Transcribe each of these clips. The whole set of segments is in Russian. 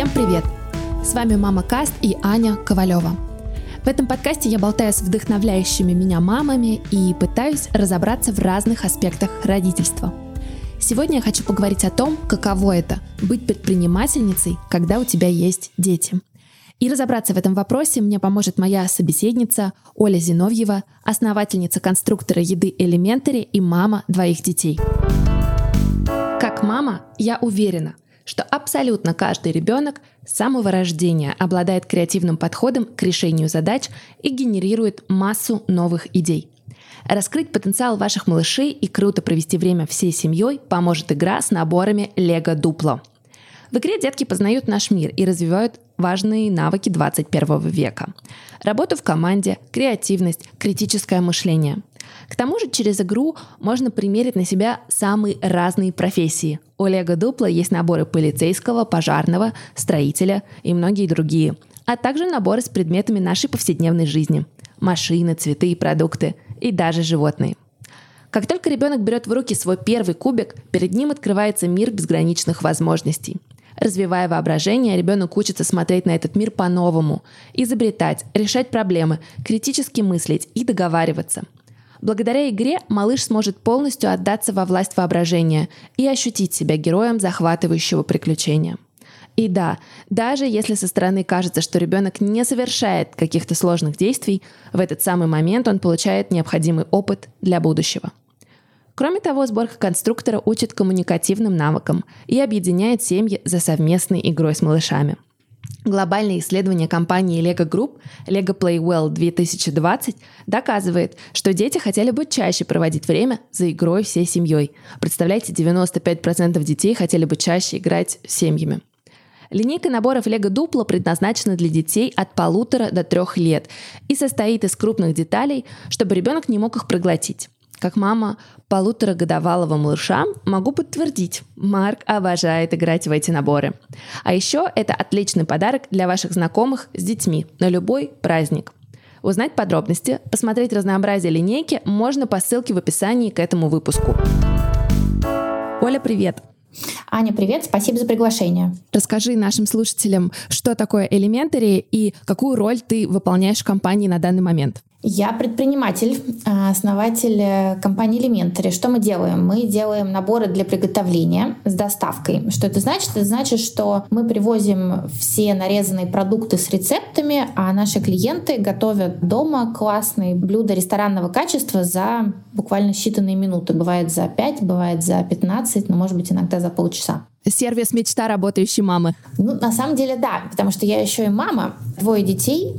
Всем привет! С вами Мама Каст и Аня Ковалева. В этом подкасте я болтаю с вдохновляющими меня мамами и пытаюсь разобраться в разных аспектах родительства. Сегодня я хочу поговорить о том, каково это — быть предпринимательницей, когда у тебя есть дети. И разобраться в этом вопросе мне поможет моя собеседница Оля Зиновьева, основательница конструктора еды Elementary и мама двоих детей. Как мама, я уверена, что абсолютно каждый ребенок с самого рождения обладает креативным подходом к решению задач и генерирует массу новых идей. Раскрыть потенциал ваших малышей и круто провести время всей семьей поможет игра с наборами Лего Дупло. В игре детки познают наш мир и развивают важные навыки 21 века. Работу в команде, креативность, критическое мышление – к тому же через игру можно примерить на себя самые разные профессии. У Лего Дупла есть наборы полицейского, пожарного, строителя и многие другие, а также наборы с предметами нашей повседневной жизни. Машины, цветы, продукты и даже животные. Как только ребенок берет в руки свой первый кубик, перед ним открывается мир безграничных возможностей. Развивая воображение, ребенок учится смотреть на этот мир по-новому, изобретать, решать проблемы, критически мыслить и договариваться – Благодаря игре малыш сможет полностью отдаться во власть воображения и ощутить себя героем захватывающего приключения. И да, даже если со стороны кажется, что ребенок не совершает каких-то сложных действий, в этот самый момент он получает необходимый опыт для будущего. Кроме того, сборка конструктора учит коммуникативным навыкам и объединяет семьи за совместной игрой с малышами – Глобальное исследование компании Lego Group Lego Play Well 2020 доказывает, что дети хотели бы чаще проводить время за игрой всей семьей. Представляете, 95% детей хотели бы чаще играть с семьями. Линейка наборов Lego Duplo предназначена для детей от полутора до трех лет и состоит из крупных деталей, чтобы ребенок не мог их проглотить. Как мама полуторагодовалого малыша могу подтвердить, Марк обожает играть в эти наборы. А еще это отличный подарок для ваших знакомых с детьми на любой праздник. Узнать подробности, посмотреть разнообразие линейки можно по ссылке в описании к этому выпуску. Оля, привет! Аня, привет, спасибо за приглашение. Расскажи нашим слушателям, что такое Elementary и какую роль ты выполняешь в компании на данный момент. Я предприниматель, а, основатель э, компании Elementary. Что мы делаем? Мы делаем наборы для приготовления с доставкой. Что это значит? Это значит, что мы привозим все нарезанные продукты с рецептами, а наши клиенты готовят дома классные блюда ресторанного качества за буквально считанные минуты. Бывает за 5, бывает за 15, но может быть иногда за полчаса. Сервис мечта работающей мамы. Ну, на самом деле, да, потому что я еще и мама, двое детей,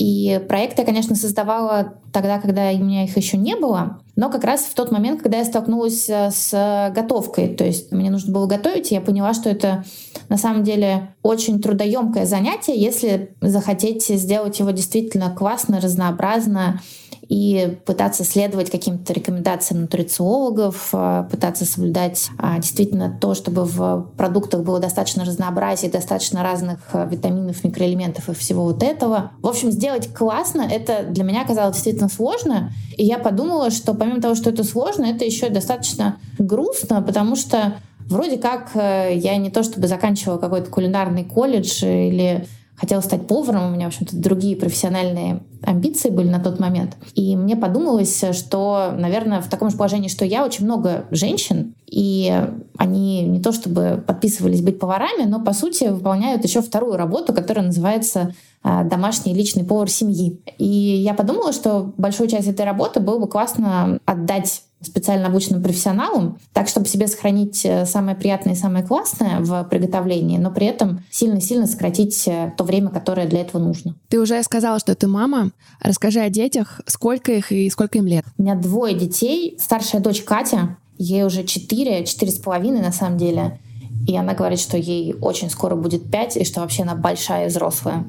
и проект я, конечно, создавала тогда, когда у меня их еще не было, но как раз в тот момент, когда я столкнулась э, с готовкой. То есть мне нужно было готовить, и я поняла, что это на самом деле очень трудоемкое занятие, если захотеть сделать его действительно классно, разнообразно и пытаться следовать каким-то рекомендациям нутрициологов, э, пытаться соблюдать а, действительно то, чтобы в продуктах было достаточно разнообразия, достаточно разных э, витаминов, микроэлементов и всего вот этого. В общем, сделать классно, это для меня казалось действительно сложно. И я подумала, что помимо того, что это сложно, это еще достаточно грустно, потому что вроде как э, я не то чтобы заканчивала какой-то кулинарный колледж или хотела стать поваром, у меня, в общем-то, другие профессиональные амбиции были на тот момент. И мне подумалось, что, наверное, в таком же положении, что я, очень много женщин, и они не то чтобы подписывались быть поварами, но, по сути, выполняют еще вторую работу, которая называется а, домашний личный повар семьи. И я подумала, что большую часть этой работы было бы классно отдать специально обученным профессионалом, так, чтобы себе сохранить э, самое приятное и самое классное в приготовлении, но при этом сильно-сильно сократить э, то время, которое для этого нужно. Ты уже сказала, что ты мама. Расскажи о детях. Сколько их и сколько им лет? У меня двое детей. Старшая дочь Катя, ей уже четыре, четыре с половиной на самом деле. И она говорит, что ей очень скоро будет пять, и что вообще она большая и взрослая.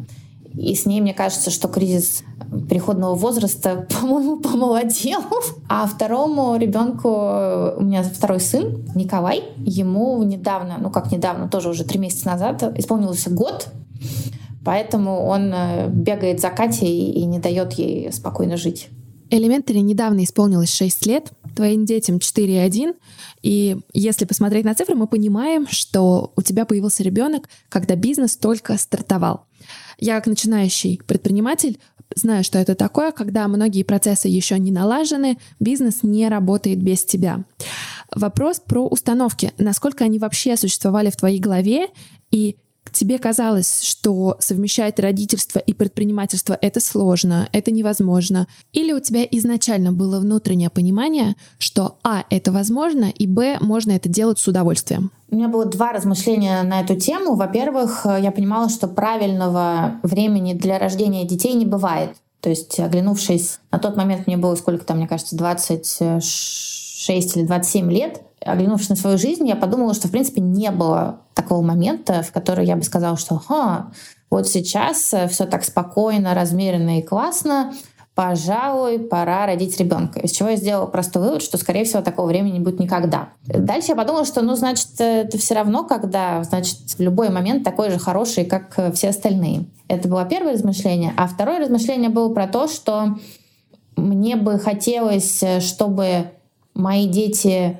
И с ней, мне кажется, что кризис переходного возраста, по-моему, помолодел. А второму ребенку, у меня второй сын, Николай, ему недавно, ну как недавно, тоже уже три месяца назад, исполнился год. Поэтому он э, бегает за Катей и не дает ей спокойно жить. Элементари недавно исполнилось 6 лет, твоим детям 4,1, и если посмотреть на цифры, мы понимаем, что у тебя появился ребенок, когда бизнес только стартовал. Я как начинающий предприниматель знаю, что это такое, когда многие процессы еще не налажены, бизнес не работает без тебя. Вопрос про установки. Насколько они вообще существовали в твоей голове и тебе казалось, что совмещать родительство и предпринимательство это сложно, это невозможно, или у тебя изначально было внутреннее понимание, что а это возможно и б можно это делать с удовольствием? У меня было два размышления на эту тему. Во-первых, я понимала, что правильного времени для рождения детей не бывает. То есть, оглянувшись, на тот момент мне было сколько там, мне кажется, 26 или 27 лет, оглянувшись на свою жизнь, я подумала, что, в принципе, не было такого момента, в который я бы сказала, что Ха, вот сейчас все так спокойно, размеренно и классно, пожалуй, пора родить ребенка. Из чего я сделала простой вывод, что, скорее всего, такого времени не будет никогда. Дальше я подумала, что, ну, значит, это все равно, когда, значит, в любой момент такой же хороший, как все остальные. Это было первое размышление. А второе размышление было про то, что мне бы хотелось, э, чтобы мои дети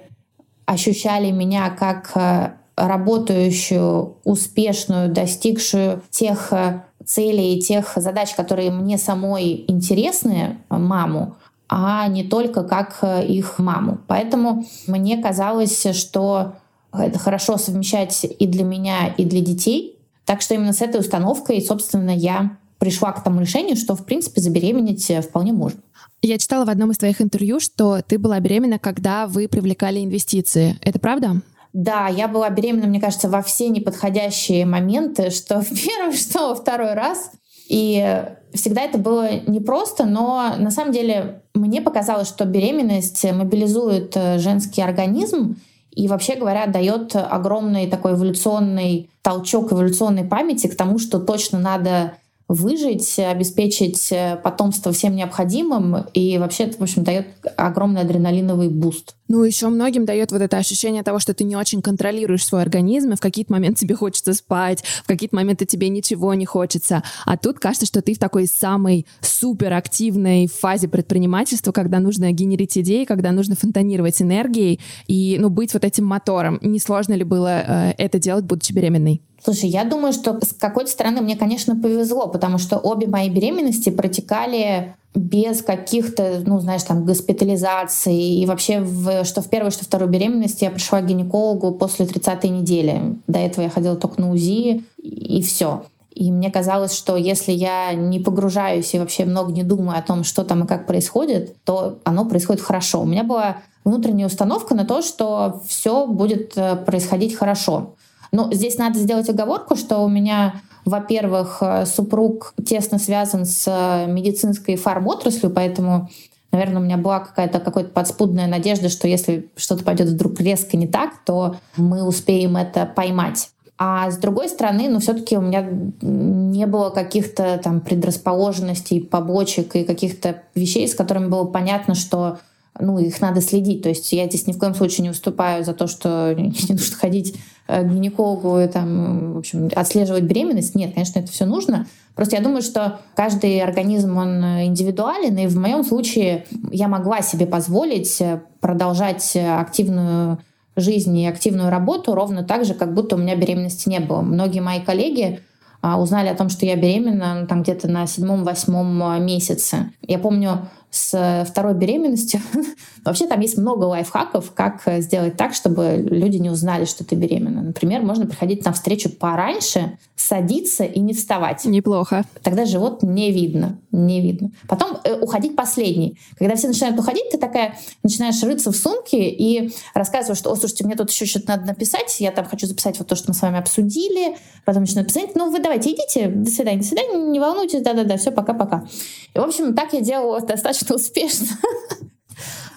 ощущали меня как э, работающую, успешную, достигшую тех э, целей и тех задач, которые мне самой интересны, маму, а не только как э, их маму. Поэтому мне казалось, что это хорошо совмещать и для меня, и для детей. Так что именно с этой установкой, собственно, я пришла к тому решению, что, в принципе, забеременеть вполне можно. Я читала в одном из твоих интервью, что ты была беременна, когда вы привлекали инвестиции. Это правда? Да, я была беременна, мне кажется, во все неподходящие моменты, что в первый, что во второй раз. И всегда это было непросто, но на самом деле мне показалось, что беременность мобилизует э, женский организм и, вообще говоря, дает огромный такой эволюционный толчок эволюционной памяти к тому, что точно надо выжить, обеспечить э, потомство всем необходимым, и вообще это, в общем, дает огромный адреналиновый буст. Ну, еще многим дает вот это ощущение того, что ты не очень контролируешь свой организм, и в какие-то моменты тебе хочется спать, в какие-то моменты тебе ничего не хочется. А тут кажется, что ты в такой самой суперактивной фазе предпринимательства, когда нужно генерить идеи, когда нужно фонтанировать энергией и, ну, быть вот этим мотором. Несложно ли было э, это делать, будучи беременной? Слушай, я думаю, что с какой-то стороны мне, конечно, повезло, потому что обе мои беременности протекали без каких-то, ну, знаешь, там, госпитализаций. И вообще, в, что в первую, что вторую беременность я пришла к гинекологу после 30-й недели. До этого я ходила только на УЗИ, и все. И мне казалось, что если я не погружаюсь и вообще много не думаю о том, что там и как происходит, то оно происходит хорошо. У меня была внутренняя установка на то, что все будет э, происходить хорошо. Но здесь надо сделать оговорку, что у меня во-первых, э, супруг тесно связан с э, медицинской фармотраслью, поэтому, наверное, у меня была какая-то какая-то подспудная надежда, что если что-то пойдет вдруг резко не так, то мы успеем это поймать. А с другой стороны, ну, все-таки у меня не было каких-то там предрасположенностей, побочек и каких-то вещей, с которыми было понятно, что ну, их надо следить. То есть я здесь ни в коем случае не выступаю за то, что не нужно ходить гинекологу и там, в общем, отслеживать беременность. Нет, конечно, это все нужно. Просто я думаю, что каждый организм, он индивидуален, и в моем случае я могла себе позволить продолжать активную жизнь и активную работу ровно так же, как будто у меня беременности не было. Многие мои коллеги а, узнали о том, что я беременна ну, там где-то на седьмом-восьмом месяце. Я помню, с второй беременностью. Вообще там есть много лайфхаков, как сделать так, чтобы люди не узнали, что ты беременна. Например, можно приходить на встречу пораньше, садиться и не вставать. Неплохо. Тогда живот не видно. Не видно. Потом э, уходить последний. Когда все начинают уходить, ты такая начинаешь рыться в сумке и рассказываешь, что, о, слушайте, мне тут еще что-то надо написать, я там хочу записать вот то, что мы с вами обсудили, потом начинаю писать, ну вы давайте идите, до свидания, до свидания, не волнуйтесь, да-да-да, все, пока-пока. И, в общем, так я делала достаточно успешно.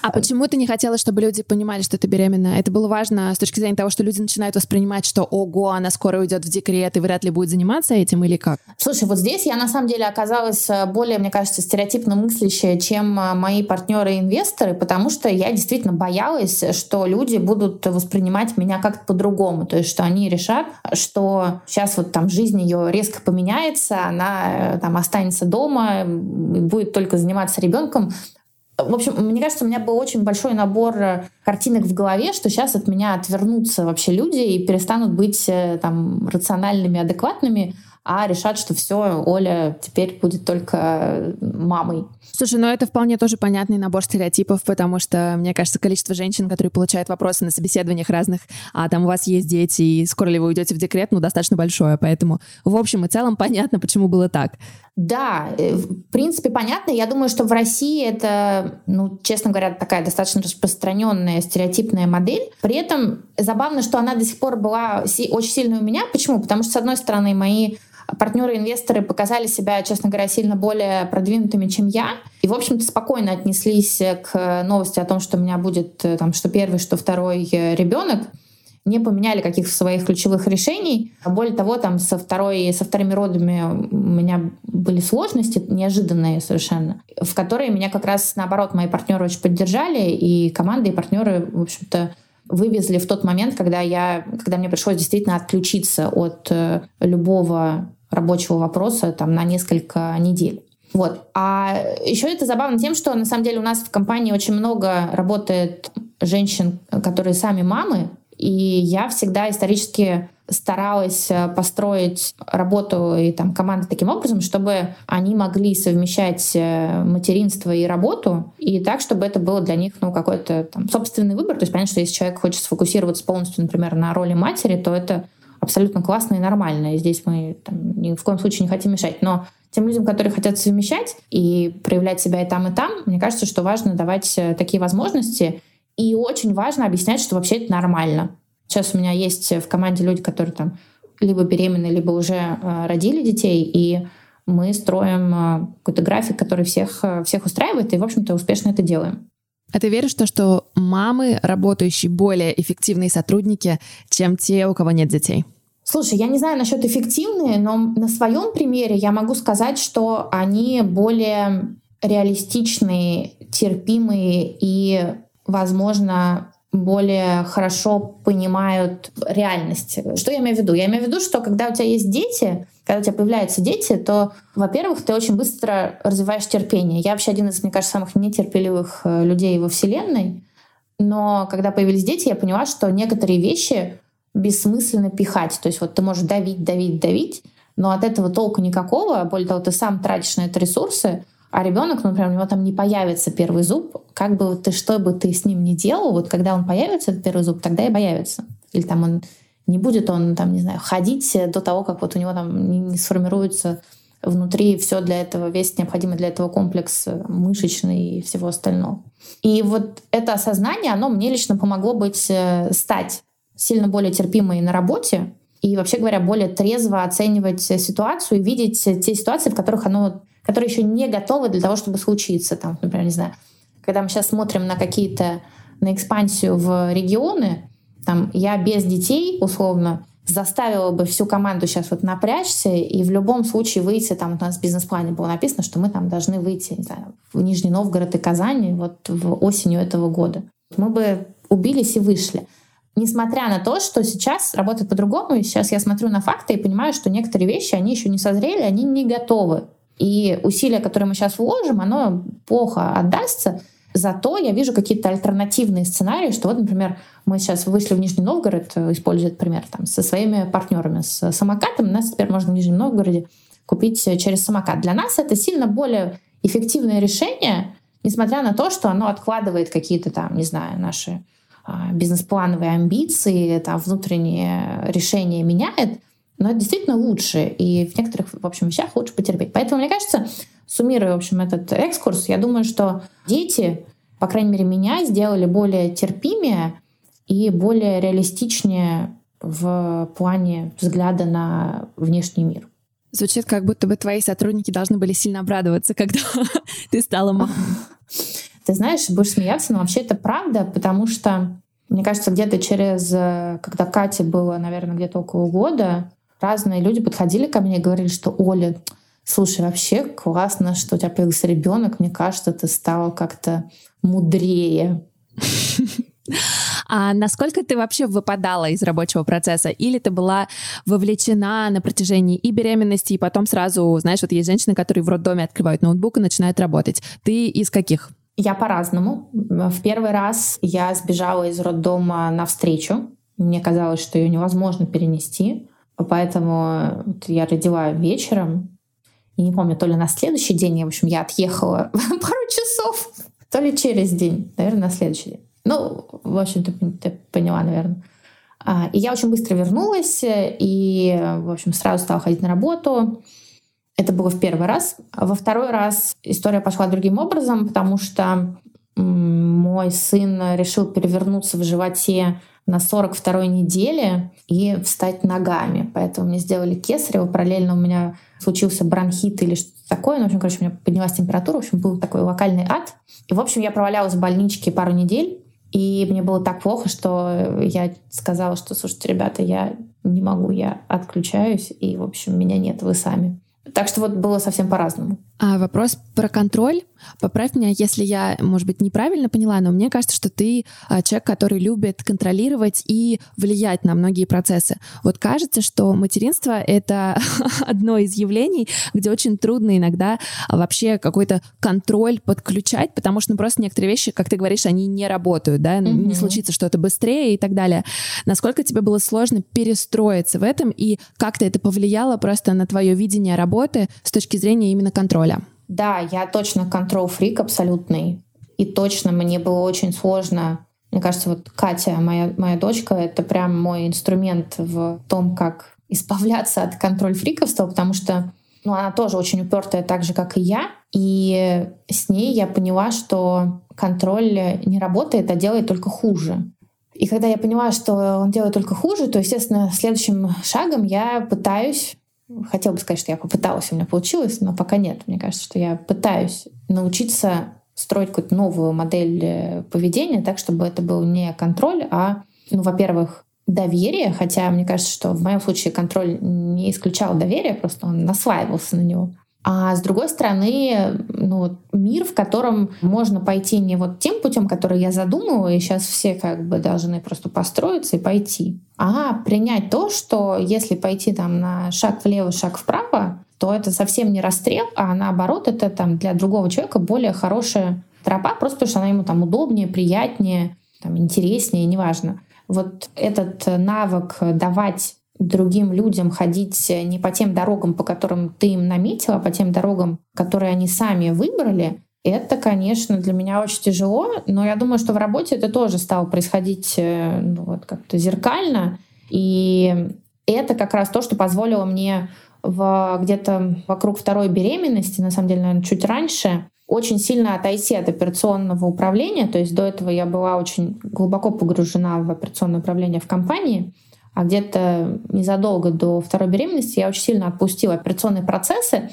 А почему ты не хотела, чтобы люди понимали, что ты беременна? Это было важно с точки зрения того, что люди начинают воспринимать, что ого, она скоро уйдет в декрет и вряд ли будет заниматься этим или как? Слушай, вот здесь я на самом деле оказалась э, более, мне кажется, стереотипно мыслящая, чем э, мои партнеры и инвесторы, потому что я действительно боялась, что люди будут воспринимать меня как-то по-другому. То есть, что они решат, что сейчас вот там жизнь ее резко поменяется, она э, там останется дома, будет только заниматься ребенком В общем, мне кажется, у меня был очень большой набор э, картинок в голове, что сейчас от меня отвернутся вообще люди и перестанут быть э, там рациональными, адекватными, а решат, что все, Оля теперь будет только мамой. Слушай, ну это вполне тоже понятный набор стереотипов, потому что, мне кажется, количество женщин, которые получают вопросы на собеседованиях разных, а там у вас есть дети, и скоро ли вы уйдете в декрет, ну, достаточно большое, поэтому в общем и целом понятно, почему было так. Да, э, в принципе, понятно. Я думаю, что в России это, ну, честно говоря, такая достаточно распространенная стереотипная модель. При этом забавно, что она до сих пор была очень сильной у меня. Почему? Потому что, с одной стороны, мои партнеры-инвесторы показали себя, честно говоря, сильно более продвинутыми, чем я. И, в общем-то, спокойно отнеслись к новости о том, что у меня будет э, там, что первый, что второй э, ребенок не поменяли каких-то своих ключевых решений. Более того, там со, второй, со вторыми родами у меня были сложности неожиданные совершенно, в которые меня как раз наоборот мои партнеры очень поддержали, и команды, и партнеры, в общем-то, вывезли в тот момент, когда, я, когда мне пришлось действительно отключиться от э, любого рабочего вопроса там, на несколько недель. Вот. А еще это забавно тем, что на самом деле у нас в компании очень много работает женщин, которые сами мамы, и я всегда исторически старалась э, построить работу и там команды таким образом, чтобы они могли совмещать э, материнство и работу, и так, чтобы это было для них ну, какой-то там, собственный выбор. То есть понятно, что если человек хочет сфокусироваться полностью, например, на роли матери, то это абсолютно классно и нормально. И здесь мы там, ни в коем случае не хотим мешать. Но тем людям, которые хотят совмещать и проявлять себя и там, и там, мне кажется, что важно давать э, такие возможности. И очень важно объяснять, что вообще это нормально. Сейчас у меня есть в команде люди, которые там либо беременны, либо уже э, родили детей, и мы строим э, какой-то график, который всех, всех устраивает, и, в общем-то, успешно это делаем. А ты веришь в то, что мамы, работающие более эффективные сотрудники, чем те, у кого нет детей? Слушай, я не знаю насчет эффективные, но на своем примере я могу сказать, что они более реалистичные, терпимые и, возможно, более хорошо понимают реальность. Что я имею в виду? Я имею в виду, что когда у тебя есть дети, когда у тебя появляются дети, то, во-первых, ты очень быстро развиваешь терпение. Я вообще один из, мне кажется, самых нетерпеливых э, людей во Вселенной. Но когда появились дети, я поняла, что некоторые вещи бессмысленно пихать. То есть вот ты можешь давить, давить, давить, но от этого толку никакого. Более того, ты сам тратишь на это ресурсы, а ребенок, ну, например, у него там не появится первый зуб, как бы ты, что бы ты с ним ни делал, вот когда он появится, этот первый зуб, тогда и появится. Или там он не будет он, там, не знаю, ходить до того, как вот у него там не, сформируется внутри все для этого, весь необходимый для этого комплекс мышечный и всего остального. И вот это осознание, оно мне лично помогло быть, э, стать сильно более терпимой на работе и, вообще говоря, более трезво оценивать ситуацию и видеть те ситуации, в которых оно, которые еще не готовы для того, чтобы случиться. Там, например, не знаю, когда мы сейчас смотрим на какие-то на экспансию в регионы, там, я без детей, условно, заставила бы всю команду сейчас вот напрячься и в любом случае выйти, там у нас в бизнес-плане было написано, что мы там должны выйти, не знаю, в Нижний Новгород и Казань вот в осенью этого года. Мы бы убились и вышли. Несмотря на то, что сейчас работает по-другому, и сейчас я смотрю на факты и понимаю, что некоторые вещи, они еще не созрели, они не готовы. И усилия, которые мы сейчас вложим, оно плохо отдастся. Зато я вижу какие-то альтернативные сценарии, что вот, например, мы сейчас вышли в Нижний Новгород, э, используя этот пример, там, со своими партнерами, с самокатом. Нас теперь можно в Нижнем Новгороде купить э, через самокат. Для нас это сильно более эффективное решение, несмотря на то, что оно откладывает какие-то там, не знаю, наши бизнес-плановые амбиции, там, внутренние решения меняет, но это действительно лучше, и в некоторых, в общем, вещах лучше потерпеть. Поэтому, мне кажется, суммируя, в общем, этот экскурс, я думаю, что дети, по крайней мере, меня сделали более терпимее и более реалистичнее в плане взгляда на внешний мир. Звучит, как будто бы твои сотрудники должны были сильно обрадоваться, когда ты стала мамой. Ты знаешь, будешь смеяться, но вообще это правда, потому что, мне кажется, где-то через... Э, когда Кате было, наверное, где-то около года, разные люди подходили ко мне и говорили, что Оля, слушай, вообще классно, что у тебя появился ребенок. Мне кажется, ты стала как-то мудрее. А насколько ты вообще выпадала из рабочего процесса? Или ты была вовлечена на протяжении и беременности, и потом сразу, знаешь, вот есть женщины, которые в роддоме открывают ноутбук и начинают работать. Ты из каких? Я по-разному. В первый раз я сбежала из роддома навстречу. Мне казалось, что ее невозможно перенести. Поэтому я родила вечером. И не помню, то ли на следующий день, в общем, я отъехала пару часов, то ли через день, наверное, на следующий день. Ну, в общем, ты, ты поняла, наверное. А, и я очень быстро вернулась и, в общем, сразу стала ходить на работу. Это было в первый раз. Во второй раз история пошла другим образом, потому что мой сын решил перевернуться в животе на 42-й неделе и встать ногами. Поэтому мне сделали кесарево. Параллельно у меня случился бронхит или что-то такое. Ну, в общем, короче, у меня поднялась температура. В общем, был такой локальный ад. И, в общем, я провалялась в больничке пару недель. И мне было так плохо, что я сказала, что, слушайте, ребята, я не могу, я отключаюсь, и, в общем, меня нет, вы сами. Так что вот было совсем по-разному. А вопрос про контроль. Поправь меня, если я, может быть, неправильно поняла, но мне кажется, что ты а, человек, который любит контролировать и влиять на многие процессы. Вот кажется, что материнство — это одно из явлений, где очень трудно иногда вообще какой-то контроль подключать, потому что ну, просто некоторые вещи, как ты говоришь, они не работают, да, mm-hmm. не случится что-то быстрее и так далее. Насколько тебе было сложно перестроиться в этом и как-то это повлияло просто на твое видение работы с точки зрения именно контроля? Да, я точно контрол-фрик абсолютный. И точно мне было очень сложно. Мне кажется, вот Катя, моя, моя дочка, это прям мой инструмент в том, как избавляться от контроль-фриковства, потому что ну, она тоже очень упертая, так же, как и я. И с ней я поняла, что контроль не работает, а делает только хуже. И когда я поняла, что он делает только хуже, то, естественно, следующим шагом я пытаюсь Хотела бы сказать, что я попыталась, у меня получилось, но пока нет. Мне кажется, что я пытаюсь научиться строить какую-то новую модель э, поведения так, чтобы это был не контроль, а, ну, во-первых, доверие, хотя мне кажется, что в моем случае контроль не исключал доверие, просто он насваивался на него. А с другой стороны, ну, мир, в котором можно пойти не вот тем путем, который я задумывала, и сейчас все как бы должны просто построиться и пойти, а принять то, что если пойти там на шаг влево, шаг вправо, то это совсем не расстрел, а наоборот, это там для другого человека более хорошая тропа, просто потому что она ему там удобнее, приятнее, там, интереснее, неважно. Вот этот навык давать другим людям ходить не по тем дорогам, по которым ты им наметила, а по тем дорогам, которые они сами выбрали, это, конечно, для меня очень тяжело, но я думаю, что в работе это тоже стало происходить э, ну, вот как-то зеркально. И это как раз то, что позволило мне в, где-то вокруг второй беременности, на самом деле, наверное, чуть раньше, очень сильно отойти от операционного управления. То есть до этого я была очень глубоко погружена в операционное управление в компании. А где-то незадолго до второй беременности я очень сильно отпустила операционные процессы.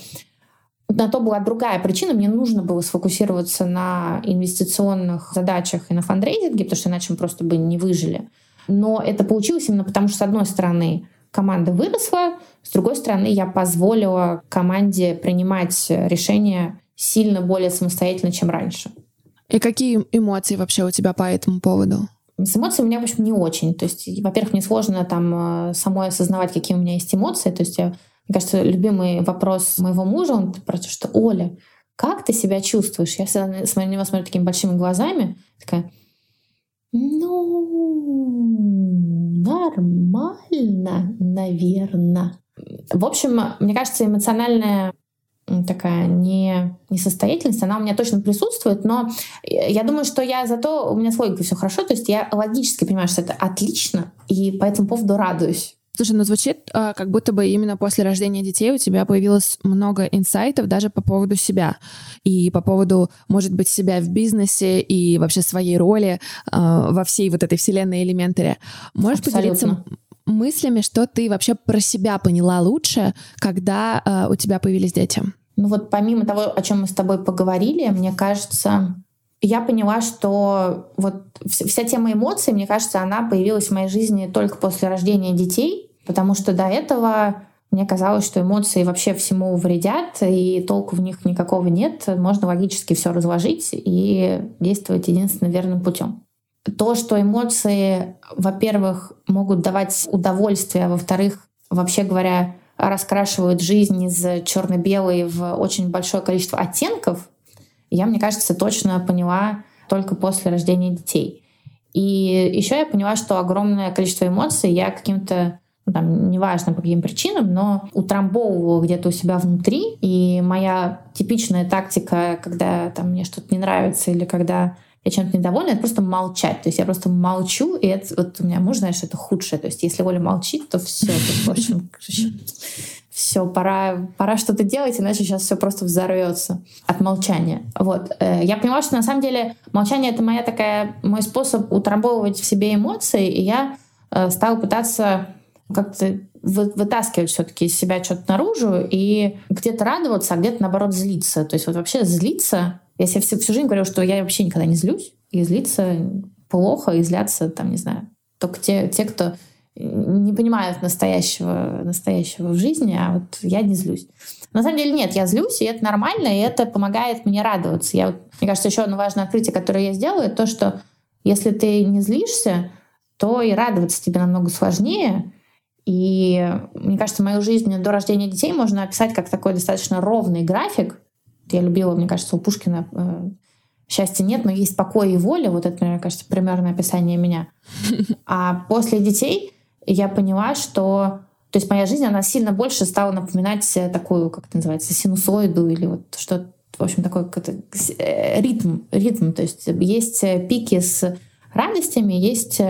На то была другая причина. Мне нужно было сфокусироваться на инвестиционных задачах и на фандрейзинге, потому что иначе мы просто бы не выжили. Но это получилось именно потому, что, с одной стороны, команда выросла, с другой стороны, я позволила команде принимать решения сильно более самостоятельно, чем раньше. И какие эмоции вообще у тебя по этому поводу? С эмоциями у меня, в общем, не очень. То есть, во-первых, мне сложно там э, самой осознавать, какие у меня есть эмоции. То есть, я, мне кажется, любимый вопрос моего мужа, он про то, что «Оля, как ты себя чувствуешь?» Я всегда смотрю на него смотрю такими большими глазами, такая «Ну, нормально, наверное». В общем, мне кажется, эмоциональная такая не, несостоятельность, она у меня точно присутствует, но я думаю, что я зато, у меня с логикой все хорошо, то есть я логически понимаю, что это отлично, и по этому поводу радуюсь. Слушай, ну звучит, а, как будто бы именно после рождения детей у тебя появилось много инсайтов даже по поводу себя и по поводу, может быть, себя в бизнесе и вообще своей роли э, во всей вот этой вселенной элементаре. Можешь Абсолютно. поделиться мыслями, что ты вообще про себя поняла лучше, когда э, у тебя появились дети? Ну вот помимо того, о чем мы с тобой поговорили, мне кажется, я поняла, что вот вся тема эмоций, мне кажется, она появилась в моей жизни только после рождения детей, потому что до этого мне казалось, что эмоции вообще всему вредят, и толку в них никакого нет. Можно логически все разложить и действовать единственно верным путем. То, что эмоции, во-первых, могут давать удовольствие, а во-вторых, вообще говоря, раскрашивают жизнь из черно-белой в очень большое количество оттенков, я, мне кажется, точно поняла только после рождения детей. И еще я поняла, что огромное количество эмоций я каким-то ну, там, неважно по каким причинам, но утрамбовываю где-то у себя внутри. И моя типичная тактика, когда там мне что-то не нравится или когда я чем-то недовольна, это просто молчать. То есть я просто молчу, и это вот у меня муж, знаешь, это худшее. То есть если Оля молчит, то все, в общем, все, пора, пора что-то делать, иначе сейчас все просто взорвется от молчания. Вот. Э, я поняла, что на самом деле молчание — это моя такая, мой способ утрамбовывать в себе эмоции, и я э, стала пытаться как-то вытаскивать все-таки из себя что-то наружу и где-то радоваться, а где-то наоборот злиться. То есть вот вообще злиться я себе всю, всю жизнь говорю, что я вообще никогда не злюсь, и злиться плохо, и злятся, там, не знаю, только те, те кто не понимают настоящего, настоящего в жизни, а вот я не злюсь. На самом деле нет, я злюсь, и это нормально, и это помогает мне радоваться. Я, мне кажется, еще одно важное открытие, которое я сделаю, то, что если ты не злишься, то и радоваться тебе намного сложнее. И мне кажется, мою жизнь до рождения детей можно описать как такой достаточно ровный график, я любила, мне кажется, у Пушкина э, счастья нет, но есть покой и воля. Вот это, мне кажется, примерное описание меня. А после детей я поняла, что... То есть моя жизнь, она сильно больше стала напоминать такую, как это называется, синусоиду или вот что в общем, такой э, ритм, ритм. То есть есть пики с радостями, есть,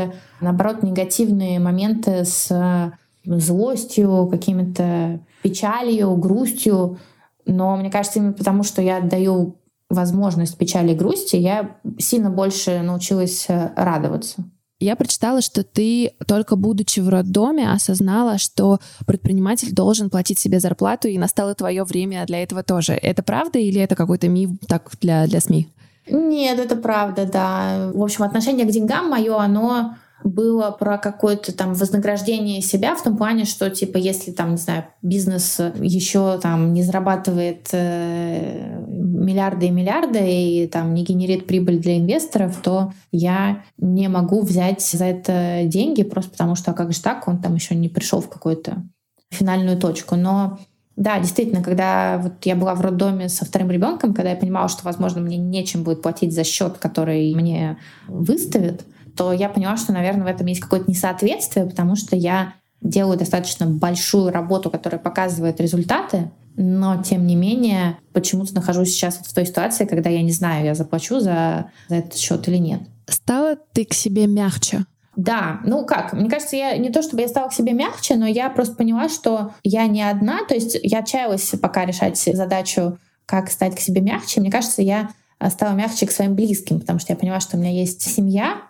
наоборот, негативные моменты с злостью, какими-то печалью, грустью. Но мне кажется, именно потому, что я отдаю возможность печали и грусти, я сильно больше научилась э, радоваться. Я прочитала, что ты, только будучи в роддоме, осознала, что предприниматель должен платить себе зарплату, и настало твое время для этого тоже. Это правда или это какой-то миф так для, для СМИ? Нет, это правда, да. В общем, отношение к деньгам мое, оно было про какое-то там вознаграждение себя в том плане, что типа если там, не знаю, бизнес еще там не зарабатывает э, миллиарды и миллиарды и там не генерит прибыль для инвесторов, то я не могу взять за это деньги просто потому что а как же так, он там еще не пришел в какую-то финальную точку. Но да, действительно, когда вот я была в роддоме со вторым ребенком, когда я понимала, что, возможно, мне нечем будет платить за счет, который мне выставят, то я поняла, что, наверное, в этом есть какое-то несоответствие, потому что я делаю достаточно большую работу, которая показывает результаты, но тем не менее почему-то нахожусь сейчас в той ситуации, когда я не знаю, я заплачу за, за этот счет или нет. Стала ты к себе мягче? Да, ну как, мне кажется, я не то чтобы я стала к себе мягче, но я просто поняла, что я не одна, то есть я отчаялась пока решать задачу, как стать к себе мягче. Мне кажется, я стала мягче к своим близким, потому что я поняла, что у меня есть семья,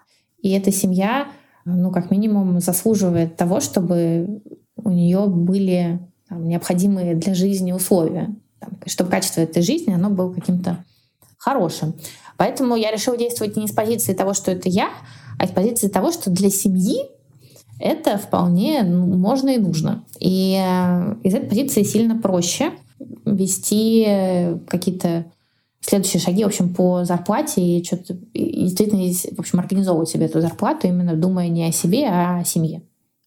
и эта семья, ну, как минимум, заслуживает того, чтобы у нее были там, необходимые для жизни условия, там, чтобы качество этой жизни оно было каким-то хорошим. Поэтому я решила действовать не с позиции того, что это я, а с позиции того, что для семьи это вполне можно и нужно. И э, из этой позиции сильно проще вести какие-то следующие шаги, в общем, по зарплате и что-то и действительно, в общем, организовывать себе эту зарплату, именно думая не о себе, а о семье.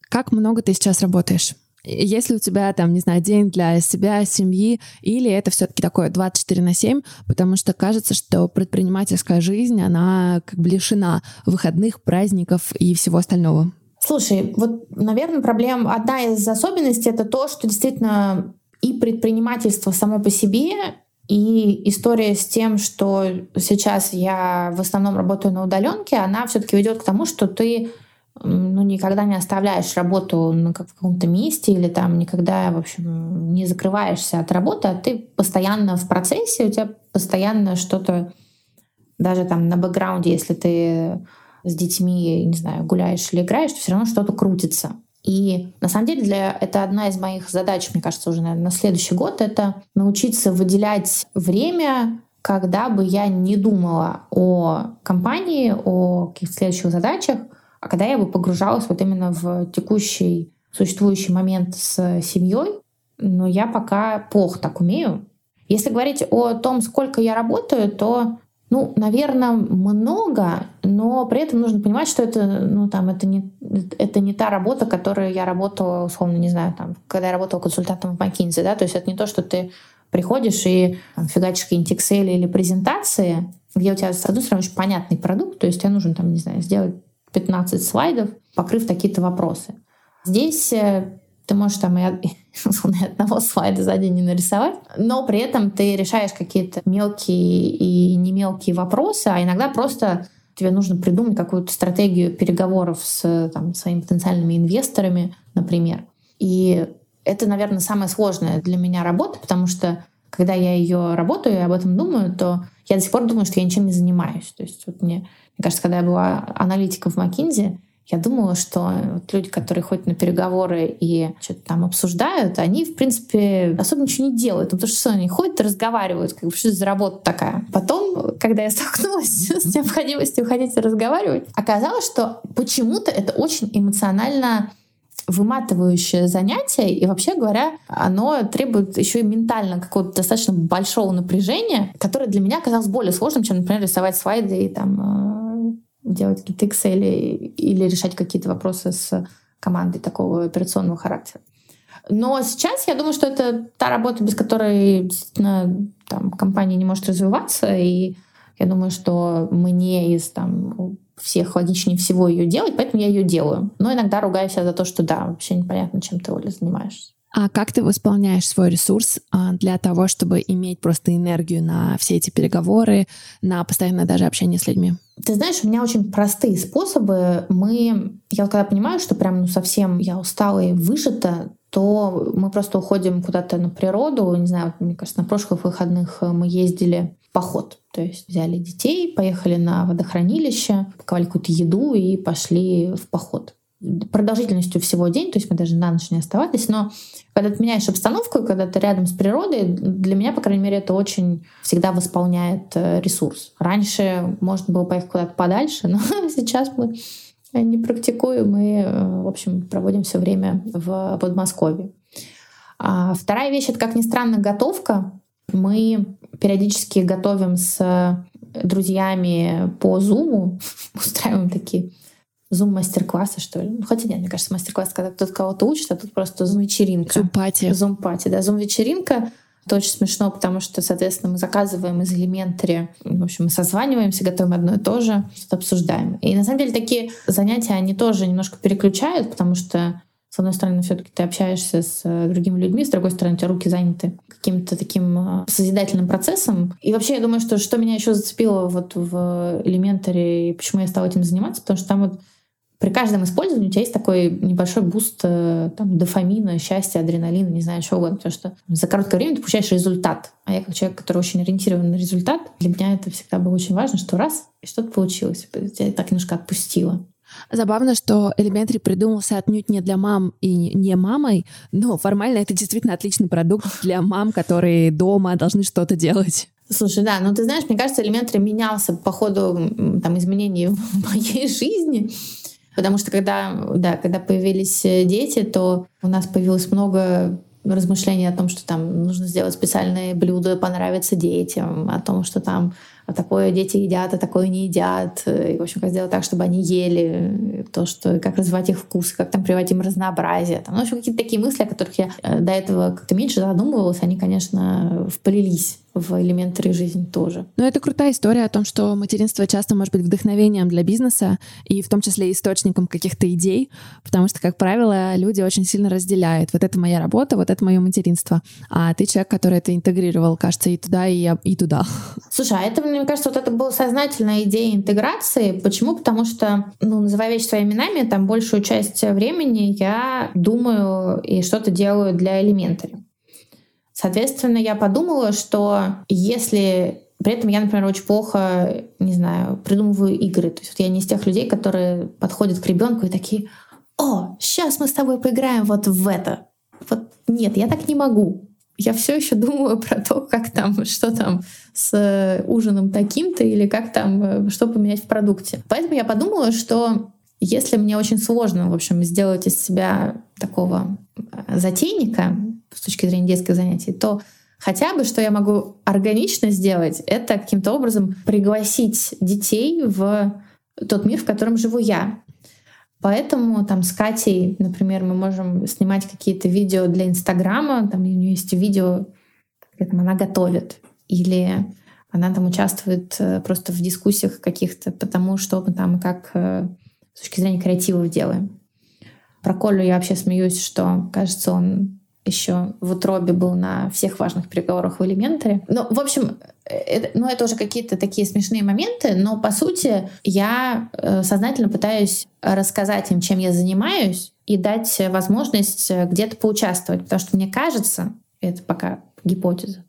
Как много ты сейчас работаешь? Есть ли у тебя там, не знаю, день для себя, семьи, или это все-таки такое 24 на 7, потому что кажется, что предпринимательская жизнь, она как бы лишена выходных, праздников и всего остального? Слушай, вот, наверное, проблема, одна из особенностей это то, что действительно и предпринимательство само по себе, и история с тем, что сейчас я в основном работаю на удаленке, она все-таки ведет к тому, что ты ну, никогда не оставляешь работу на как в каком-то месте или там никогда, в общем, не закрываешься от работы, а ты постоянно в процессе, у тебя постоянно что-то, даже там на бэкграунде, если ты с детьми, не знаю, гуляешь или играешь, то все равно что-то крутится. И на самом деле для, это одна из моих задач, мне кажется, уже наверное, на следующий год, это научиться выделять время, когда бы я не думала о компании, о каких-то следующих задачах, а когда я бы погружалась вот именно в текущий существующий момент с семьей, но я пока плохо так умею. Если говорить о том, сколько я работаю, то ну, наверное, много, но при этом нужно понимать, что это, ну, там, это не, это не та работа, которую я работала, условно, не знаю, там, когда я работала консультантом в McKinsey, да, то есть это не то, что ты приходишь и там, фигачишь какие-нибудь Excel или презентации, где у тебя, с одной стороны, очень понятный продукт, то есть тебе нужно, там, не знаю, сделать 15 слайдов, покрыв такие-то вопросы. Здесь э, ты можешь там и, и одного слайда за день не нарисовать, но при этом ты решаешь какие-то мелкие и не мелкие вопросы, а иногда просто тебе нужно придумать какую-то стратегию переговоров с там, своими потенциальными инвесторами, например. И это, наверное, самая сложная для меня работа, потому что когда я ее работаю и об этом думаю, то я до сих пор думаю, что я ничем не занимаюсь. То есть вот мне, мне кажется, когда я была аналитиком в McKinsey, я думала, что вот люди, которые ходят на переговоры и что-то там обсуждают, они, в принципе, особо ничего не делают. Ну, потому что, что они ходят и разговаривают, как бы, что за работа такая. Потом, когда я столкнулась с необходимостью ходить и разговаривать, оказалось, что почему-то это очень эмоционально выматывающее занятие, и вообще говоря, оно требует еще и ментально какого-то достаточно большого напряжения, которое для меня оказалось более сложным, чем, например, рисовать слайды и там э, делать какие-то Excel или решать какие-то вопросы с командой такого операционного характера. Но сейчас я думаю, что это та работа, без которой там, компания не может развиваться, и я думаю, что мне из там, всех логичнее всего ее делать, поэтому я ее делаю. Но иногда ругаю себя за то, что да, вообще непонятно, чем ты, Оля, занимаешься. А как ты восполняешь свой ресурс а, для того, чтобы иметь просто энергию на все эти переговоры, на постоянное даже общение с людьми? Ты знаешь, у меня очень простые способы. Мы, я когда понимаю, что прям ну совсем я устала и выжата, то мы просто уходим куда-то на природу. Не знаю, мне кажется, на прошлых выходных мы ездили в поход. То есть взяли детей, поехали на водохранилище, паковали какую-то еду и пошли в поход. Продолжительностью всего день, то есть мы даже на ночь не оставались, но когда ты меняешь обстановку, когда ты рядом с природой, для меня, по крайней мере, это очень всегда восполняет э, ресурс. Раньше можно было поехать куда-то подальше, но сейчас мы не практикуем и, э, в общем, проводим все время в Подмосковье. А вторая вещь — это, как ни странно, готовка. Мы периодически готовим с друзьями по Zoom, устраиваем такие зум-мастер-классы, что ли. Ну, хотя нет, мне кажется, мастер-класс, когда кто-то кого-то учит, а тут просто зум-вечеринка. Зум-пати. Зум-пати, да. Зум-вечеринка. Это очень смешно, потому что, соответственно, мы заказываем из Elementary, в общем, мы созваниваемся, готовим одно и то же, что-то обсуждаем. И на самом деле такие занятия, они тоже немножко переключают, потому что с одной стороны, все-таки ты общаешься с э, другими людьми, с другой стороны, у тебя руки заняты каким-то таким э, созидательным процессом. И вообще, я думаю, что что меня еще зацепило вот в элементаре и почему я стала этим заниматься, потому что там вот при каждом использовании у тебя есть такой небольшой буст э, там, дофамина, счастья, адреналина, не знаю, чего угодно, потому что за короткое время ты получаешь результат. А я как человек, который очень ориентирован на результат, для меня это всегда было очень важно, что раз, и что-то получилось. Тебя так немножко отпустило. Забавно, что Elementary придумался отнюдь не для мам и не мамой, но формально это действительно отличный продукт для мам, которые дома должны что-то делать. Слушай, да, ну ты знаешь, мне кажется, Elementary менялся по ходу там, изменений в моей жизни. Потому что когда, да, когда появились э, дети, то у нас появилось много размышлений о том, что там нужно сделать специальные блюда, понравиться детям, о том, что там а такое дети едят, а такое не едят. И, в общем, как сделать так, чтобы они ели то, что как развивать их вкус, как там приводить им разнообразие. Там, ну, в общем, какие-то такие мысли, о которых я э, до этого как-то меньше задумывалась, они, конечно, вплелись в элементы жизни тоже. Но это крутая история о том, что материнство часто может быть вдохновением для бизнеса и в том числе источником каких-то идей, потому что, как правило, люди очень сильно разделяют. Вот это моя работа, вот это мое материнство. А ты человек, который это интегрировал, кажется, и туда, и, и туда. Слушай, а это, мне кажется, вот это была сознательная идея интеграции. Почему? Потому что, ну, называя вещи своими именами, там большую часть времени я думаю и что-то делаю для элементаря. Соответственно, я подумала, что если при этом я, например, очень плохо, не знаю, придумываю игры. То есть вот я не из тех людей, которые подходят к ребенку и такие, о, сейчас мы с тобой поиграем вот в это. Вот нет, я так не могу. Я все еще думаю про то, как там, что там с ужином таким-то или как там, что поменять в продукте. Поэтому я подумала, что если мне очень сложно, в общем, сделать из себя такого затейника, с точки зрения детских занятий, то хотя бы, что я могу органично сделать, это каким-то образом пригласить детей в тот мир, в котором живу я. Поэтому там с Катей, например, мы можем снимать какие-то видео для Инстаграма. Там у нее есть видео, там, она готовит, или она там участвует э, просто в дискуссиях каких-то, потому что мы там как э, с точки зрения креатива делаем. Про Колю я вообще смеюсь, что, кажется, он еще в утробе был на всех важных переговорах в элементаре. Ну, в общем, это, ну, это уже какие-то такие смешные моменты, но по сути я э, сознательно пытаюсь рассказать им, чем я занимаюсь, и дать возможность где-то поучаствовать. Потому что мне кажется, это пока гипотеза,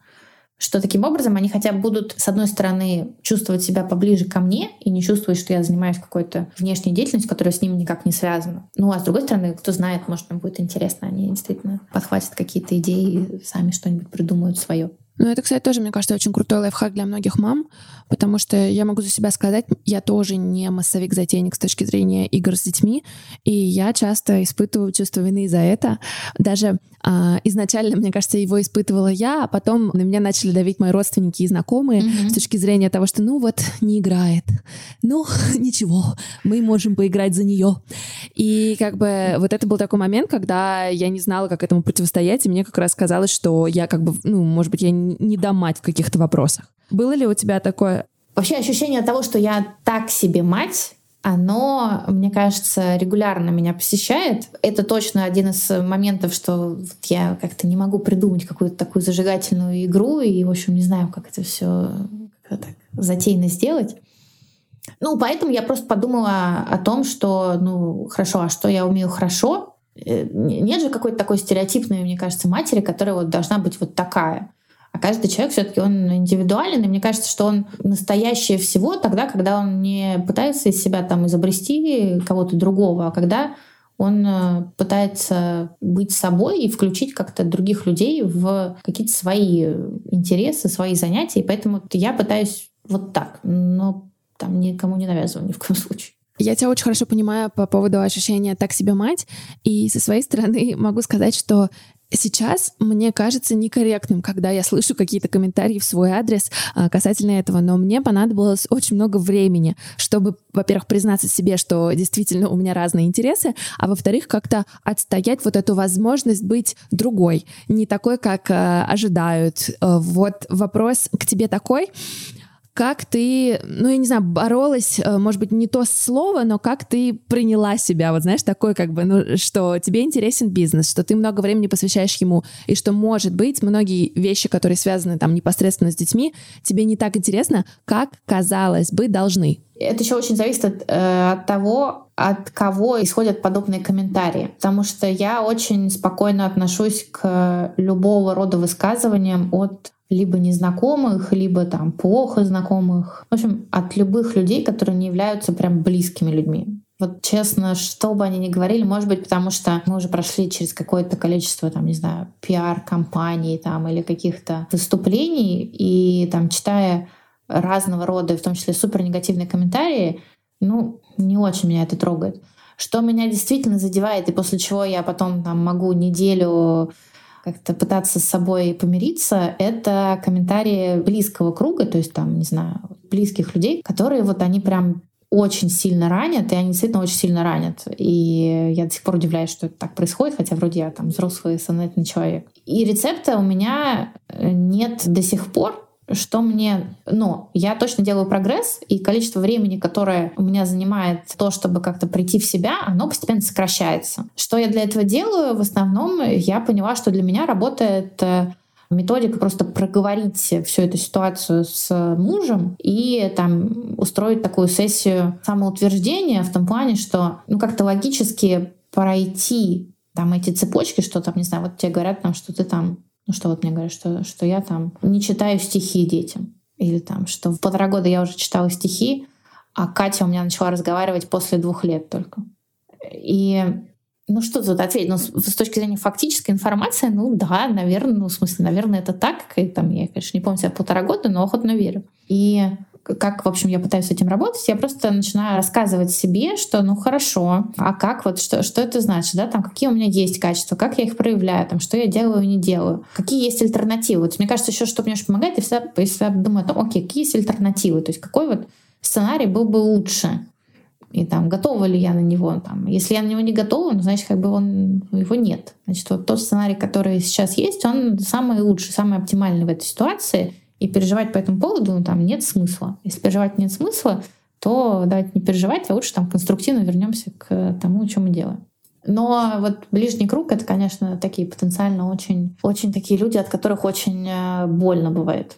что таким образом они хотя бы будут, с одной стороны, чувствовать себя поближе ко мне и не чувствовать, что я занимаюсь какой-то внешней деятельностью, которая с ними никак не связана. Ну, а с другой стороны, кто знает, может, им будет интересно, они действительно подхватят какие-то идеи, сами что-нибудь придумают свое. Ну, это, кстати, тоже, мне кажется, очень крутой лайфхак для многих мам, потому что я могу за себя сказать, я тоже не массовик-затейник с точки зрения игр с детьми, и я часто испытываю чувство вины за это. Даже изначально, мне кажется, его испытывала я, а потом на меня начали давить мои родственники и знакомые mm-hmm. с точки зрения того, что, ну вот, не играет. Ну, ничего, мы можем поиграть за нее. И как бы вот это был такой момент, когда я не знала, как этому противостоять, и мне как раз казалось, что я как бы, ну, может быть, я не дам мать в каких-то вопросах. Было ли у тебя такое? Вообще ощущение того, что я так себе мать, оно, мне кажется, регулярно меня посещает. Это точно один из моментов, что вот я как-то не могу придумать какую-то такую зажигательную игру, и, в общем, не знаю, как это все как так затейно сделать. Ну, поэтому я просто подумала о том, что, ну, хорошо, а что я умею хорошо? Э, нет же какой-то такой стереотипной, мне кажется, матери, которая вот должна быть вот такая. А каждый человек все-таки он индивидуален, и мне кажется, что он настоящее всего тогда, когда он не пытается из себя там изобрести кого-то другого, а когда он э, пытается быть собой и включить как-то других людей в какие-то свои интересы, свои занятия. И поэтому я пытаюсь вот так, но там никому не навязываю ни в коем случае. Я тебя очень хорошо понимаю по поводу ощущения «так себе мать», и со своей стороны могу сказать, что Сейчас мне кажется некорректным, когда я слышу какие-то комментарии в свой адрес а, касательно этого, но мне понадобилось очень много времени, чтобы, во-первых, признаться себе, что действительно у меня разные интересы, а во-вторых, как-то отстоять вот эту возможность быть другой, не такой, как э, ожидают. Э, вот вопрос к тебе такой как ты, ну, я не знаю, боролась, э, может быть, не то слово, но как ты приняла себя, вот знаешь, такой как бы, ну, что тебе интересен бизнес, что ты много времени посвящаешь ему, и что, может быть, многие вещи, которые связаны там непосредственно с детьми, тебе не так интересно, как, казалось бы, должны. Это еще очень зависит от, э, от того, от кого исходят подобные комментарии. Потому что я очень спокойно отношусь к любого рода высказываниям от либо незнакомых, либо там плохо знакомых. В общем, от любых людей, которые не являются прям близкими людьми. Вот честно, что бы они ни говорили, может быть, потому что мы уже прошли через какое-то количество, там, не знаю, пиар-компаний там, или каких-то выступлений, и там, читая разного рода, в том числе супер негативные комментарии, ну, не очень меня это трогает. Что меня действительно задевает, и после чего я потом там могу неделю как-то пытаться с собой помириться, это комментарии близкого круга, то есть там, не знаю, близких людей, которые вот они прям очень сильно ранят, и они действительно очень сильно ранят. И я до сих пор удивляюсь, что это так происходит, хотя вроде я там взрослый сознательный человек. И рецепта у меня нет до сих пор, что мне... Но я точно делаю прогресс, и количество времени, которое у меня занимает то, чтобы как-то прийти в себя, оно постепенно сокращается. Что я для этого делаю? В основном я поняла, что для меня работает э, методика просто проговорить всю эту ситуацию с мужем и там устроить такую сессию самоутверждения в том плане, что ну как-то логически пройти там эти цепочки, что там, не знаю, вот тебе говорят там, что ты там ну что вот мне говорят, что, что я там не читаю стихи детям. Или там, что в полтора года я уже читала стихи, а Катя у меня начала разговаривать после двух лет только. И ну что тут ответить? Ну, с, точки зрения фактической информации, ну да, наверное, ну в смысле, наверное, это так. И, там, я, конечно, не помню себя полтора года, но охотно верю. И как, в общем, я пытаюсь с этим работать, я просто начинаю рассказывать себе, что, ну, хорошо, а как вот, что, что это значит, да, там, какие у меня есть качества, как я их проявляю, там, что я делаю и не делаю, какие есть альтернативы. Вот, мне кажется, еще, что мне очень помогает, я всегда, я всегда думаю о том, окей, какие есть альтернативы, то есть какой вот сценарий был бы лучше. И там, готова ли я на него? Там, если я на него не готова, ну, значит, как бы он, его нет. Значит, вот тот сценарий, который сейчас есть, он самый лучший, самый оптимальный в этой ситуации. И переживать по этому поводу ну, там нет смысла. Если переживать нет смысла, то давайте не переживать, а лучше там конструктивно вернемся к тому, что мы делаем. Но вот ближний круг — это, конечно, такие потенциально очень, очень такие люди, от которых очень э, больно бывает.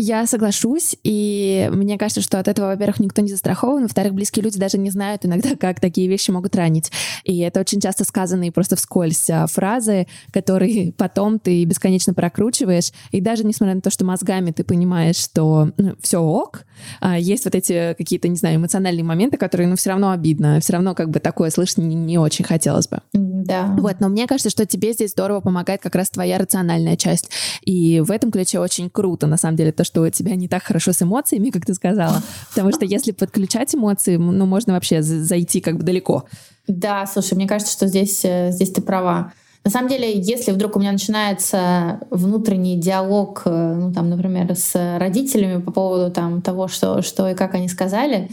Я соглашусь, и мне кажется, что от этого, во-первых, никто не застрахован, во-вторых, близкие люди даже не знают иногда, как такие вещи могут ранить. И это очень часто сказанные просто вскользь а, фразы, которые потом ты бесконечно прокручиваешь, и даже несмотря на то, что мозгами ты понимаешь, что ну, все ок, а, есть вот эти какие-то, не знаю, эмоциональные моменты, которые, ну, все равно обидно, все равно как бы такое слышать не, не очень хотелось бы. Да. Вот, но мне кажется, что тебе здесь здорово помогает как раз твоя рациональная часть. И в этом ключе очень круто, на самом деле, то, что у тебя не так хорошо с эмоциями, как ты сказала. Потому что если подключать эмоции, ну, можно вообще зайти как бы далеко. Да, слушай, мне кажется, что здесь, э, здесь ты права. На самом деле, если вдруг у меня начинается внутренний диалог, э, ну, там, например, с родителями по поводу там, того, что, что и как они сказали,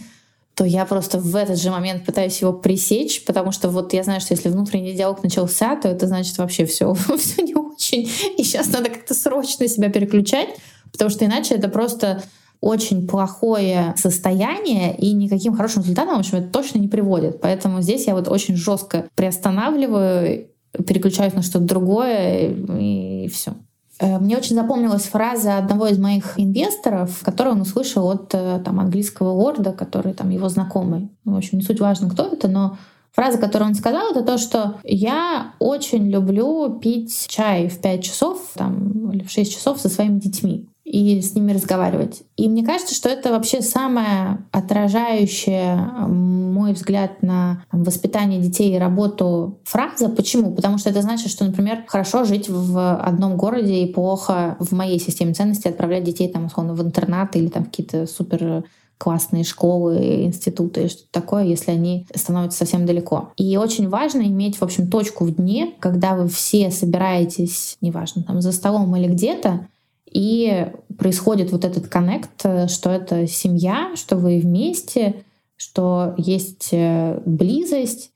то я просто в этот же момент пытаюсь его пресечь, потому что вот я знаю, что если внутренний диалог начался, то это значит вообще все, все не очень. И сейчас надо как-то срочно себя переключать, потому что иначе это просто очень плохое состояние и никаким хорошим результатом, в общем, это точно не приводит. Поэтому здесь я вот очень жестко приостанавливаю, переключаюсь на что-то другое и, все. Э, мне очень запомнилась фраза одного из моих инвесторов, которую он услышал от э, там, английского лорда, который там его знакомый. В общем, не суть важно, кто это, но фраза, которую он сказал, это то, что я очень люблю пить чай в 5 часов там, или в 6 часов со своими детьми и с ними разговаривать. И мне кажется, что это вообще самое отражающее мой взгляд на воспитание детей и работу фраза. Почему? Потому что это значит, что, например, хорошо жить в одном городе и плохо в моей системе ценностей отправлять детей там, условно, в интернаты или там какие-то супер классные школы, институты и что-то такое, если они становятся совсем далеко. И очень важно иметь, в общем, точку в дне, когда вы все собираетесь, неважно, там за столом или где-то, и происходит вот этот коннект, что это семья, что вы вместе, что есть э, близость.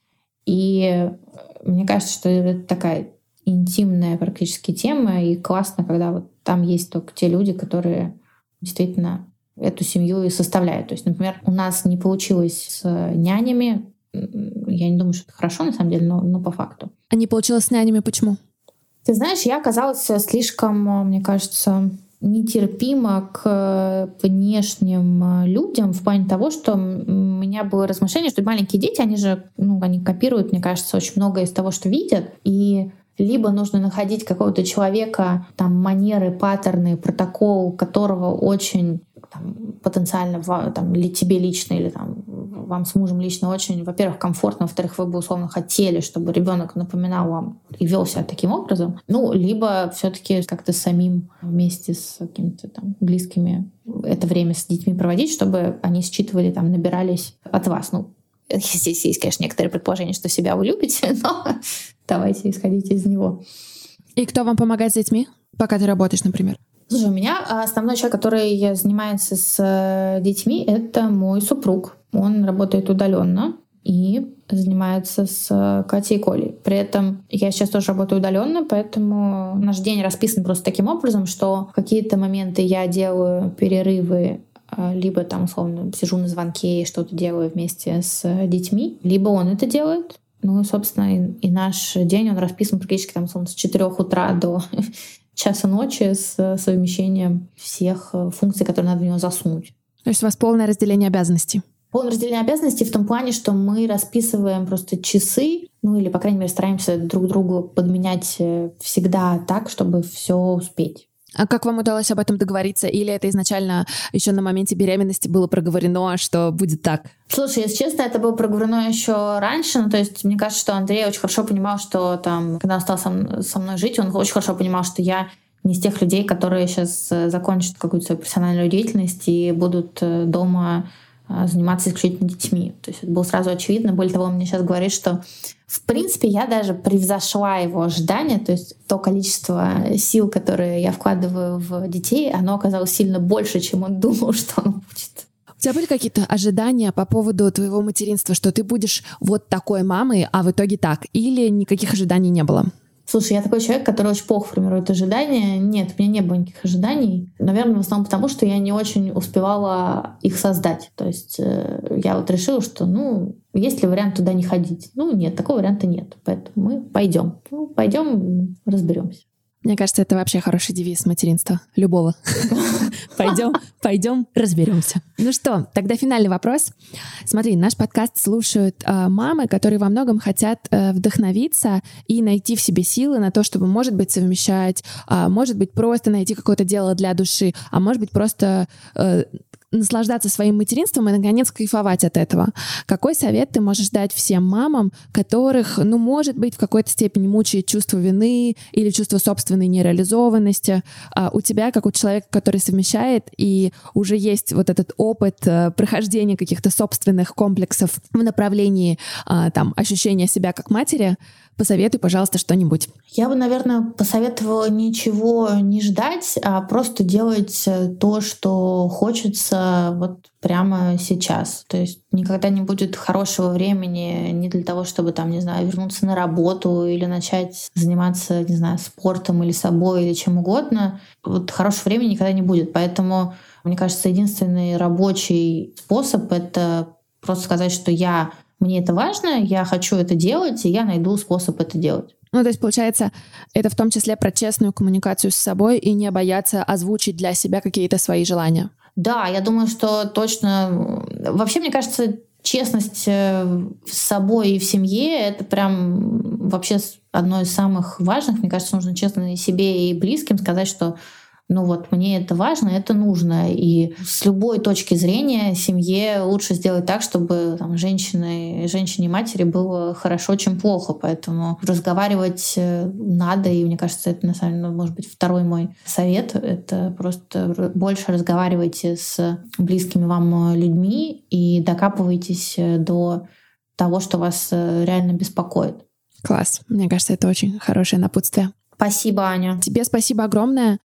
И мне кажется, что это такая интимная практически тема, и классно, когда вот там есть только те люди, которые действительно эту семью и составляют. То есть, например, у нас не получилось с нянями, я не думаю, что это хорошо на самом деле, но, но по факту. А не получилось с нянями почему? Ты знаешь, я оказалась слишком, мне кажется, нетерпима к внешним людям в плане того, что у меня было размышление, что маленькие дети, они же, ну, они копируют, мне кажется, очень многое из того, что видят, и либо нужно находить какого-то человека, там, манеры, паттерны, протокол, которого очень там, потенциально там, или тебе лично, или там, вам с мужем лично очень, во-первых, комфортно, во-вторых, вы бы условно хотели, чтобы ребенок напоминал вам и вел себя таким образом, ну, либо все-таки как-то самим вместе с какими-то там близкими это время с детьми проводить, чтобы они считывали, там, набирались от вас. Ну, здесь есть, конечно, некоторые предположения, что себя вы любите, но давайте исходить из него. И кто вам помогает с детьми, пока ты работаешь, например? Слушай, у меня основной человек, который занимается с э, детьми, это мой супруг. Он работает удаленно и занимается с э, Катей и Колей. При этом я сейчас тоже работаю удаленно, поэтому наш день расписан просто таким образом, что какие-то моменты я делаю перерывы э, либо там, условно, сижу на звонке и что-то делаю вместе с детьми, либо он это делает, ну и, собственно, и, и наш день, он расписан практически там, условно, с 4 утра до часа ночи с совмещением всех э, функций, которые надо в него засунуть. То есть у вас полное разделение обязанностей? Полное разделение обязанностей в том плане, что мы расписываем просто часы, ну или, по крайней мере, стараемся друг другу подменять э, всегда так, чтобы все успеть. А как вам удалось об этом договориться? Или это изначально еще на моменте беременности было проговорено, что будет так? Слушай, если честно, это было проговорено еще раньше. Ну, то есть, мне кажется, что Андрей очень хорошо понимал, что там, когда он стал со, со мной жить, он очень хорошо понимал, что я не из тех людей, которые сейчас э, закончат какую-то свою профессиональную деятельность и будут э, дома заниматься исключительно детьми. То есть это было сразу очевидно. Более того, он мне сейчас говорит, что в принципе, я даже превзошла его ожидания, то есть то количество сил, которые я вкладываю в детей, оно оказалось сильно больше, чем он думал, что оно будет. У тебя были какие-то ожидания по поводу твоего материнства, что ты будешь вот такой мамой, а в итоге так? Или никаких ожиданий не было? Слушай, я такой человек, который очень плохо формирует ожидания. Нет, у меня не было никаких ожиданий. Наверное, в основном потому, что я не очень успевала их создать. То есть э, я вот решила, что, ну, есть ли вариант туда не ходить? Ну, нет, такого варианта нет. Поэтому мы пойдем. Ну, пойдем, разберемся. Мне кажется, это вообще хороший девиз материнства. Любого. Пойдем, пойдем, разберемся. Ну что, тогда финальный вопрос. Смотри, наш подкаст слушают э, мамы, которые во многом хотят э, вдохновиться и найти в себе силы на то, чтобы, может быть, совмещать, э, может быть, просто найти какое-то дело для души, а может быть, просто э, наслаждаться своим материнством и, наконец, кайфовать от этого. Какой совет ты можешь дать всем мамам, которых, ну, может быть, в какой-то степени мучает чувство вины или чувство собственной нереализованности? А у тебя, как у человека, который совмещает, и уже есть вот этот опыт а, прохождения каких-то собственных комплексов в направлении а, там ощущения себя как матери, Посоветуй, пожалуйста, что-нибудь. Я бы, наверное, посоветовала ничего не ждать, а просто делать э, то, что хочется вот прямо сейчас. То есть никогда не будет хорошего времени не для того, чтобы там, не знаю, вернуться на работу или начать заниматься, не знаю, спортом или собой или чем угодно. Вот хорошего времени никогда не будет. Поэтому, мне кажется, единственный рабочий способ — это просто сказать, что я мне это важно, я хочу это делать, и я найду способ это делать. Ну, то есть, получается, это в том числе про честную коммуникацию с собой и не бояться озвучить для себя какие-то свои желания. Да, я думаю, что точно... Вообще, мне кажется, честность э, с собой и в семье — это прям вообще одно из самых важных. Мне кажется, нужно честно и себе, и близким сказать, что ну вот мне это важно, это нужно. И с любой точки зрения семье лучше сделать так, чтобы там, женщины, женщине матери было хорошо, чем плохо. Поэтому разговаривать э, надо, и мне кажется, это на самом деле может быть второй мой совет. Это просто больше разговаривайте с близкими вам людьми и докапывайтесь э, до того, что вас э, реально беспокоит. Класс. Мне кажется, это очень хорошее напутствие. Спасибо, Аня. Тебе спасибо огромное.